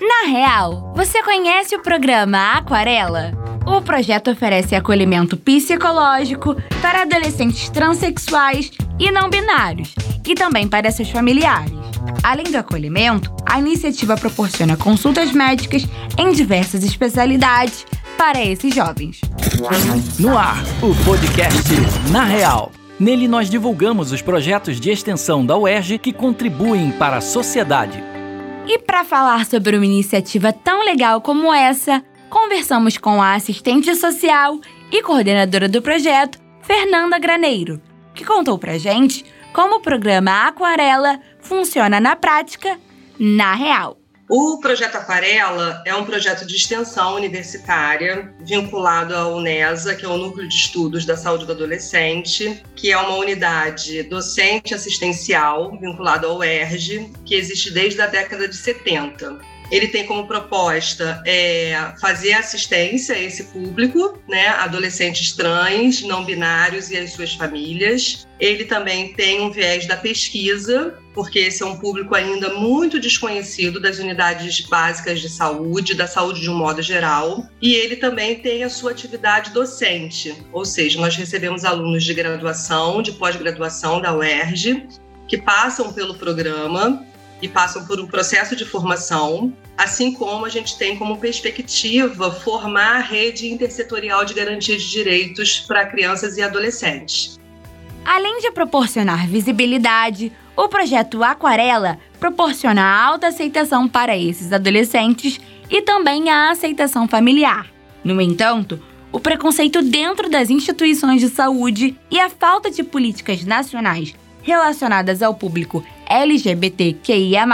Na real, você conhece o programa Aquarela? O projeto oferece acolhimento psicológico para adolescentes transexuais e não binários, e também para seus familiares. Além do acolhimento, a iniciativa proporciona consultas médicas em diversas especialidades para esses jovens. No ar, o podcast Na Real. Nele nós divulgamos os projetos de extensão da UERJ que contribuem para a sociedade. E para falar sobre uma iniciativa tão legal como essa, conversamos com a assistente social e coordenadora do projeto, Fernanda Graneiro, que contou pra gente como o programa Aquarela funciona na prática, na real. O projeto Aquarela é um projeto de extensão universitária vinculado à UNESA, que é o Núcleo de Estudos da Saúde do Adolescente, que é uma unidade docente assistencial vinculada ao UERJ, que existe desde a década de 70. Ele tem como proposta é, fazer assistência a esse público, né, adolescentes trans, não binários e as suas famílias. Ele também tem um viés da pesquisa, porque esse é um público ainda muito desconhecido das unidades básicas de saúde, da saúde de um modo geral. E ele também tem a sua atividade docente, ou seja, nós recebemos alunos de graduação, de pós-graduação da UERJ, que passam pelo programa e passam por um processo de formação, assim como a gente tem como perspectiva formar a rede intersetorial de garantia de direitos para crianças e adolescentes. Além de proporcionar visibilidade, o projeto Aquarela proporciona alta aceitação para esses adolescentes e também a aceitação familiar. No entanto, o preconceito dentro das instituições de saúde e a falta de políticas nacionais relacionadas ao público LGBTQIA,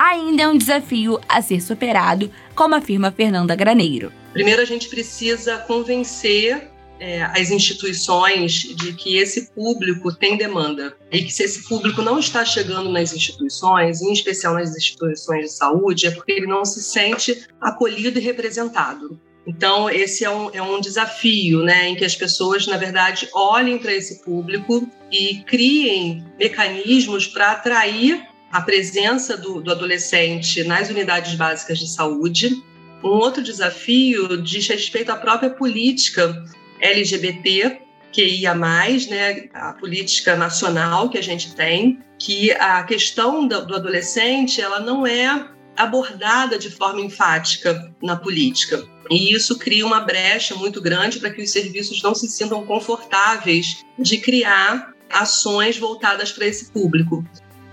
ainda é um desafio a ser superado, como afirma Fernanda Graneiro. Primeiro, a gente precisa convencer é, as instituições de que esse público tem demanda e que se esse público não está chegando nas instituições, em especial nas instituições de saúde, é porque ele não se sente acolhido e representado. Então, esse é um, é um desafio, né, em que as pessoas, na verdade, olhem para esse público e criem mecanismos para atrair a presença do, do adolescente nas unidades básicas de saúde. Um outro desafio diz respeito à própria política LGBT, que ia mais, né, a política nacional que a gente tem, que a questão do, do adolescente ela não é abordada de forma enfática na política. E isso cria uma brecha muito grande para que os serviços não se sintam confortáveis de criar ações voltadas para esse público.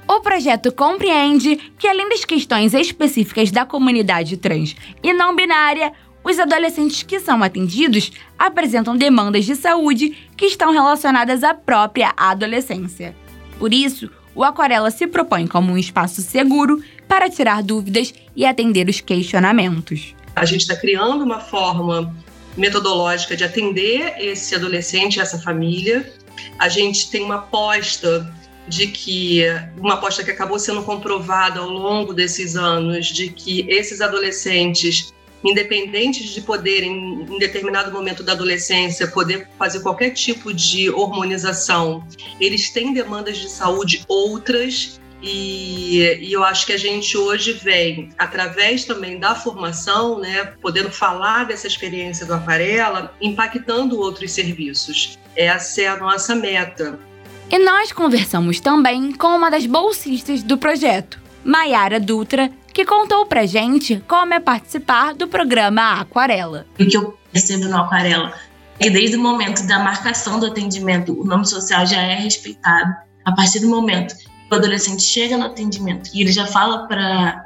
O projeto compreende que, além das questões específicas da comunidade trans e não binária, os adolescentes que são atendidos apresentam demandas de saúde que estão relacionadas à própria adolescência. Por isso, o Aquarela se propõe como um espaço seguro para tirar dúvidas e atender os questionamentos. A gente está criando uma forma metodológica de atender esse adolescente, essa família. A gente tem uma aposta de que uma aposta que acabou sendo comprovada ao longo desses anos de que esses adolescentes independentes de poderem em determinado momento da adolescência poder fazer qualquer tipo de hormonização, eles têm demandas de saúde outras e, e, eu acho que a gente hoje vem, através também da formação, né, podendo falar dessa experiência do Aquarela, impactando outros serviços. Essa é a nossa meta. E nós conversamos também com uma das bolsistas do projeto, Maiara Dutra, que contou pra gente como é participar do programa Aquarela. O que eu percebo no Aquarela é que desde o momento da marcação do atendimento, o nome social já é respeitado. A partir do momento que o adolescente chega no atendimento e ele já fala para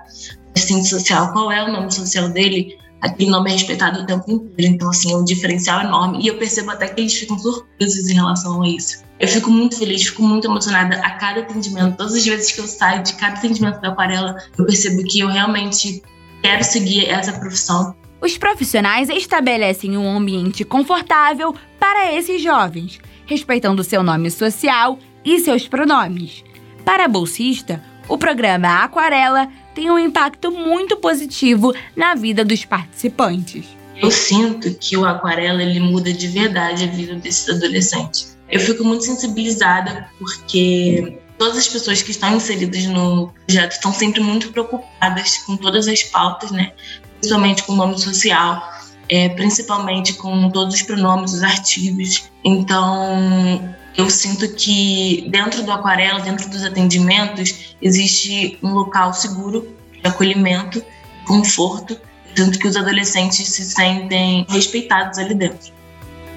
assistente social qual é o nome social dele, aquele nome é respeitado o tempo inteiro. Então, assim, é um diferencial enorme. E eu percebo até que eles ficam surpresos em relação a isso. Eu fico muito feliz, fico muito emocionada a cada atendimento. Todas as vezes que eu saio de cada atendimento da aquarela, eu percebo que eu realmente quero seguir essa profissão. Os profissionais estabelecem um ambiente confortável para esses jovens, respeitando seu nome social e seus pronomes. Para a bolsista, o programa Aquarela tem um impacto muito positivo na vida dos participantes. Eu sinto que o aquarela ele muda de verdade a vida desses adolescentes. Eu fico muito sensibilizada porque todas as pessoas que estão inseridas no projeto estão sempre muito preocupadas com todas as pautas, né? Principalmente com o nome social, é, principalmente com todos os pronomes, os artigos. Então, eu sinto que dentro do aquarela, dentro dos atendimentos, existe um local seguro de acolhimento, conforto, tanto que os adolescentes se sentem respeitados ali dentro.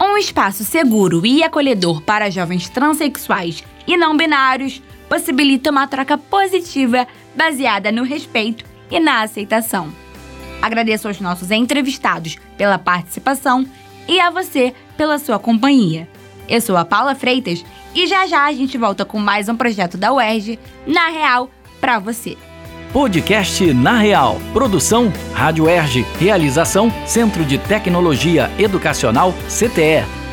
Um espaço seguro e acolhedor para jovens transexuais e não binários possibilita uma troca positiva baseada no respeito e na aceitação. Agradeço aos nossos entrevistados pela participação e a você pela sua companhia. Eu sou a Paula Freitas e já já a gente volta com mais um projeto da UERJ, na Real, para você. Podcast Na Real. Produção Rádio UERJ. Realização Centro de Tecnologia Educacional CTE.